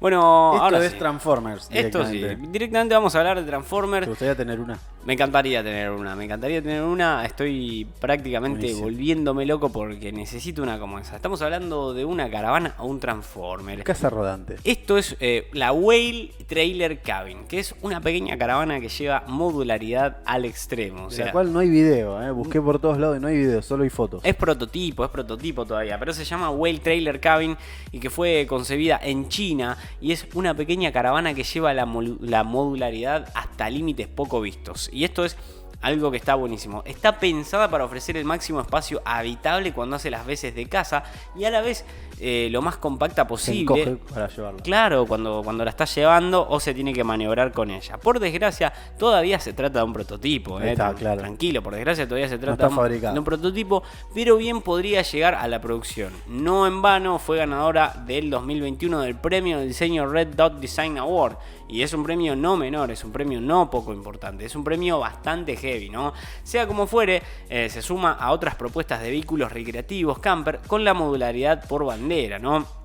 Bueno, Esto ahora es sí. Transformers. Esto sí. directamente. Vamos a hablar de Transformers. ¿Te gustaría tener una? Me encantaría tener una, me encantaría tener una. Estoy prácticamente Buenísimo. volviéndome loco porque necesito una como esa. Estamos hablando de una caravana o un Transformer. Casa rodante. Esto es eh, la Whale Trailer Cabin, que es una pequeña caravana que lleva modularidad al extremo. O de sea, la cual no hay video, ¿eh? Busqué por todos lados y no hay video, solo hay fotos. es prototipo, es prototipo todavía, pero se llama Whale Trailer Cabin y que fue concebida en China y es una pequeña caravana que lleva la modularidad hasta límites poco vistos. Y esto es algo que está buenísimo. Está pensada para ofrecer el máximo espacio habitable cuando hace las veces de casa y a la vez eh, lo más compacta Se posible. encoge para llevarlo. Claro, cuando, cuando la está llevando o se tiene que maniobrar con ella. Por desgracia, todavía se trata de un prototipo. eh, Está, claro. Tranquilo, por desgracia todavía se trata de un- de un prototipo, pero bien podría llegar a la producción. No en vano fue ganadora del 2021 del premio de diseño Red Dot Design Award. Y es un premio no menor, es un premio no poco importante, es un premio bastante heavy, ¿no? Sea como fuere, eh, se suma a otras propuestas de vehículos recreativos camper con la modularidad por bandera, ¿no?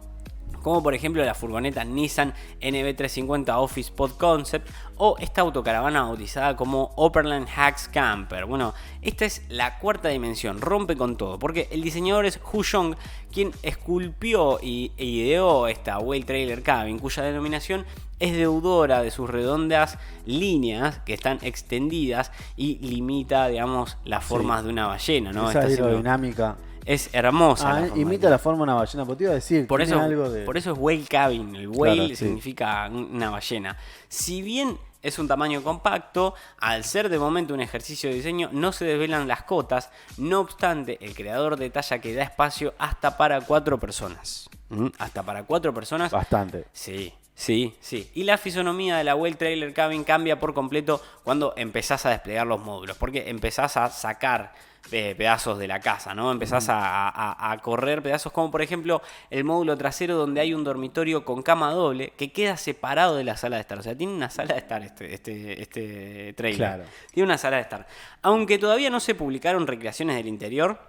como por ejemplo la furgoneta Nissan NB350 Office Pod Concept o esta autocaravana bautizada como Opperland Hacks Camper. Bueno, esta es la cuarta dimensión, rompe con todo, porque el diseñador es Hu Yong, quien esculpió y, e ideó esta Whale Trailer Cabin, cuya denominación es deudora de sus redondas líneas que están extendidas y limita, digamos, las formas de una ballena, ¿no? Esa Está aerodinámica. es hermosa. Ah, la forma imita de- la forma de una ballena. Pero te iba a decir, por eso, algo de. por eso es whale cabin. El whale Claro, sí. significa una ballena. Si bien es un tamaño compacto, al ser de momento un ejercicio de diseño, no se desvelan las cotas. No obstante, el creador detalla que da espacio hasta para cuatro personas. ¿Mm? Hasta para cuatro personas. Bastante. Sí, sí, sí. Y la fisonomía de la Well Trailer Cabin cambia por completo cuando empezás a desplegar los módulos, porque empezás a sacar eh, pedazos de la casa, ¿no? Empezás a, a- a correr pedazos como por ejemplo el módulo trasero donde hay un dormitorio con cama doble que queda separado de la sala de estar. O sea, tiene una sala de estar este, este, este trailer. Claro. Tiene una sala de estar. Aunque todavía no se publicaron recreaciones del interior,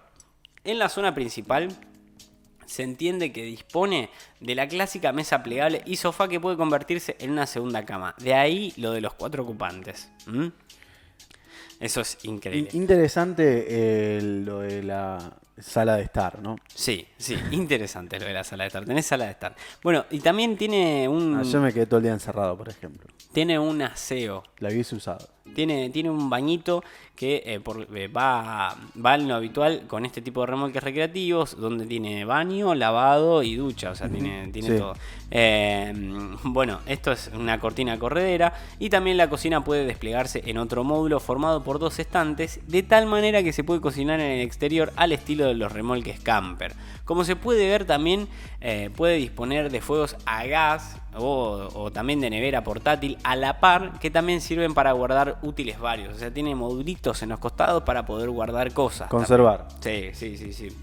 en la zona principal se entiende que dispone de la clásica mesa plegable y sofá que puede convertirse en una segunda cama. De ahí lo de los cuatro ocupantes. Eso es increíble. In- interesante eh, lo de la sala de estar, ¿no? Sí, sí, interesante lo de la sala de estar. Tenés sala de estar. Bueno, y también tiene un, Ah, yo me quedé todo el día encerrado, por ejemplo. tiene un aseo. La hubiese usado. Tiene, tiene un bañito que eh, por- eh, va, va en lo habitual con este tipo de remolques recreativos, donde tiene baño, lavado y ducha, o sea, tiene, tiene Sí. todo. Eh, bueno, esto es una cortina corredera y también la cocina puede desplegarse en otro módulo formado por dos estantes, de tal manera que se puede cocinar en el exterior al estilo de los remolques camper. Como se puede ver también eh, puede disponer de fuegos a gas o, o también de nevera portátil a la par que también sirven para guardar útiles varios. O sea, tiene modulitos en los costados para poder guardar cosas. Conservar. Sí, sí, sí, sí.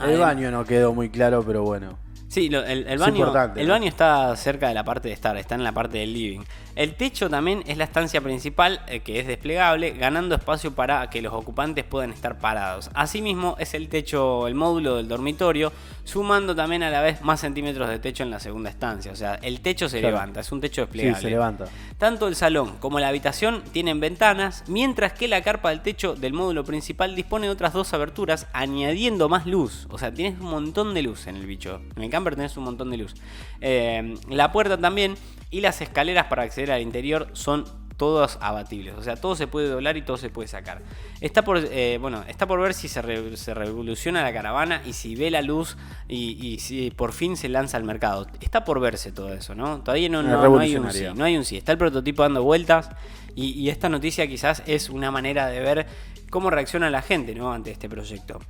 El baño no quedó muy claro, pero bueno. Sí, lo- el, baño, el baño está cerca de la parte de estar, está en la parte del living. El techo también es la estancia principal eh, que es desplegable, ganando espacio para que los ocupantes puedan estar parados. Asimismo, es el techo, el módulo del dormitorio, sumando también a la vez más centímetros de techo en la segunda estancia. O sea, el techo se Claro. levanta, es un techo Sí, desplegable. se levanta. Tanto el salón como la habitación tienen ventanas, mientras que la carpa del techo del módulo principal dispone de otras dos aberturas, añadiendo más luz. O sea, tienes un montón de luz en el bicho. En el camper tenés un montón de luz. Eh, la puerta también y las escaleras para acceder al interior son todas abatibles. O sea, todo se puede doblar y todo se puede sacar. Está por, eh, bueno, está por ver si se, re- se revoluciona la caravana y si ve la luz y, y si por fin se lanza al mercado. Está por verse todo eso, ¿no? Todavía no, no- no hay un sí. No hay un sí. Está el prototipo dando vueltas y, y esta noticia quizás es una manera de ver cómo reacciona la gente ¿no? ante este proyecto.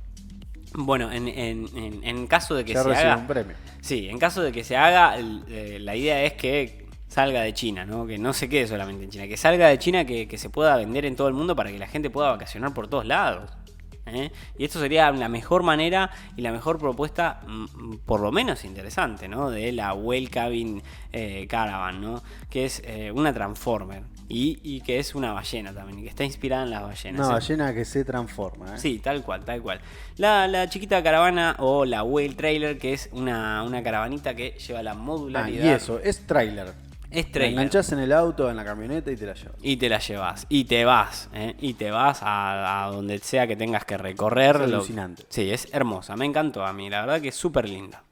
Bueno, en, en- en- en caso de que Ya se haga... un premio. Sí, en caso de que se haga, eh, la idea es que salga de China, ¿no? Que no se quede solamente en China, que salga de China, que, que se pueda vender en todo el mundo para que la gente pueda vacacionar por todos lados. ¿Eh? Y esto sería la mejor manera y la mejor propuesta, mm, por lo menos interesante, ¿no? De la Well Cabin eh, Caravan, ¿no? Que es eh, una Transformer. Y, y que es una ballena también, y que está inspirada en las ballenas. Una ballena que se transforma. Sí, tal cual, tal cual. La, la chiquita caravana o la Whale Trailer, que es una, una caravanita que lleva la Ah, modularidad. y eso, es trailer. Es La trailer. enganchás en el auto, en la camioneta y te la llevas. Y te la llevas. Y te vas. ¿eh? Y te vas a, a donde sea que tengas que recorrer. Es alucinante. Sí, es hermosa. Me encantó a mí. La verdad que es súper linda.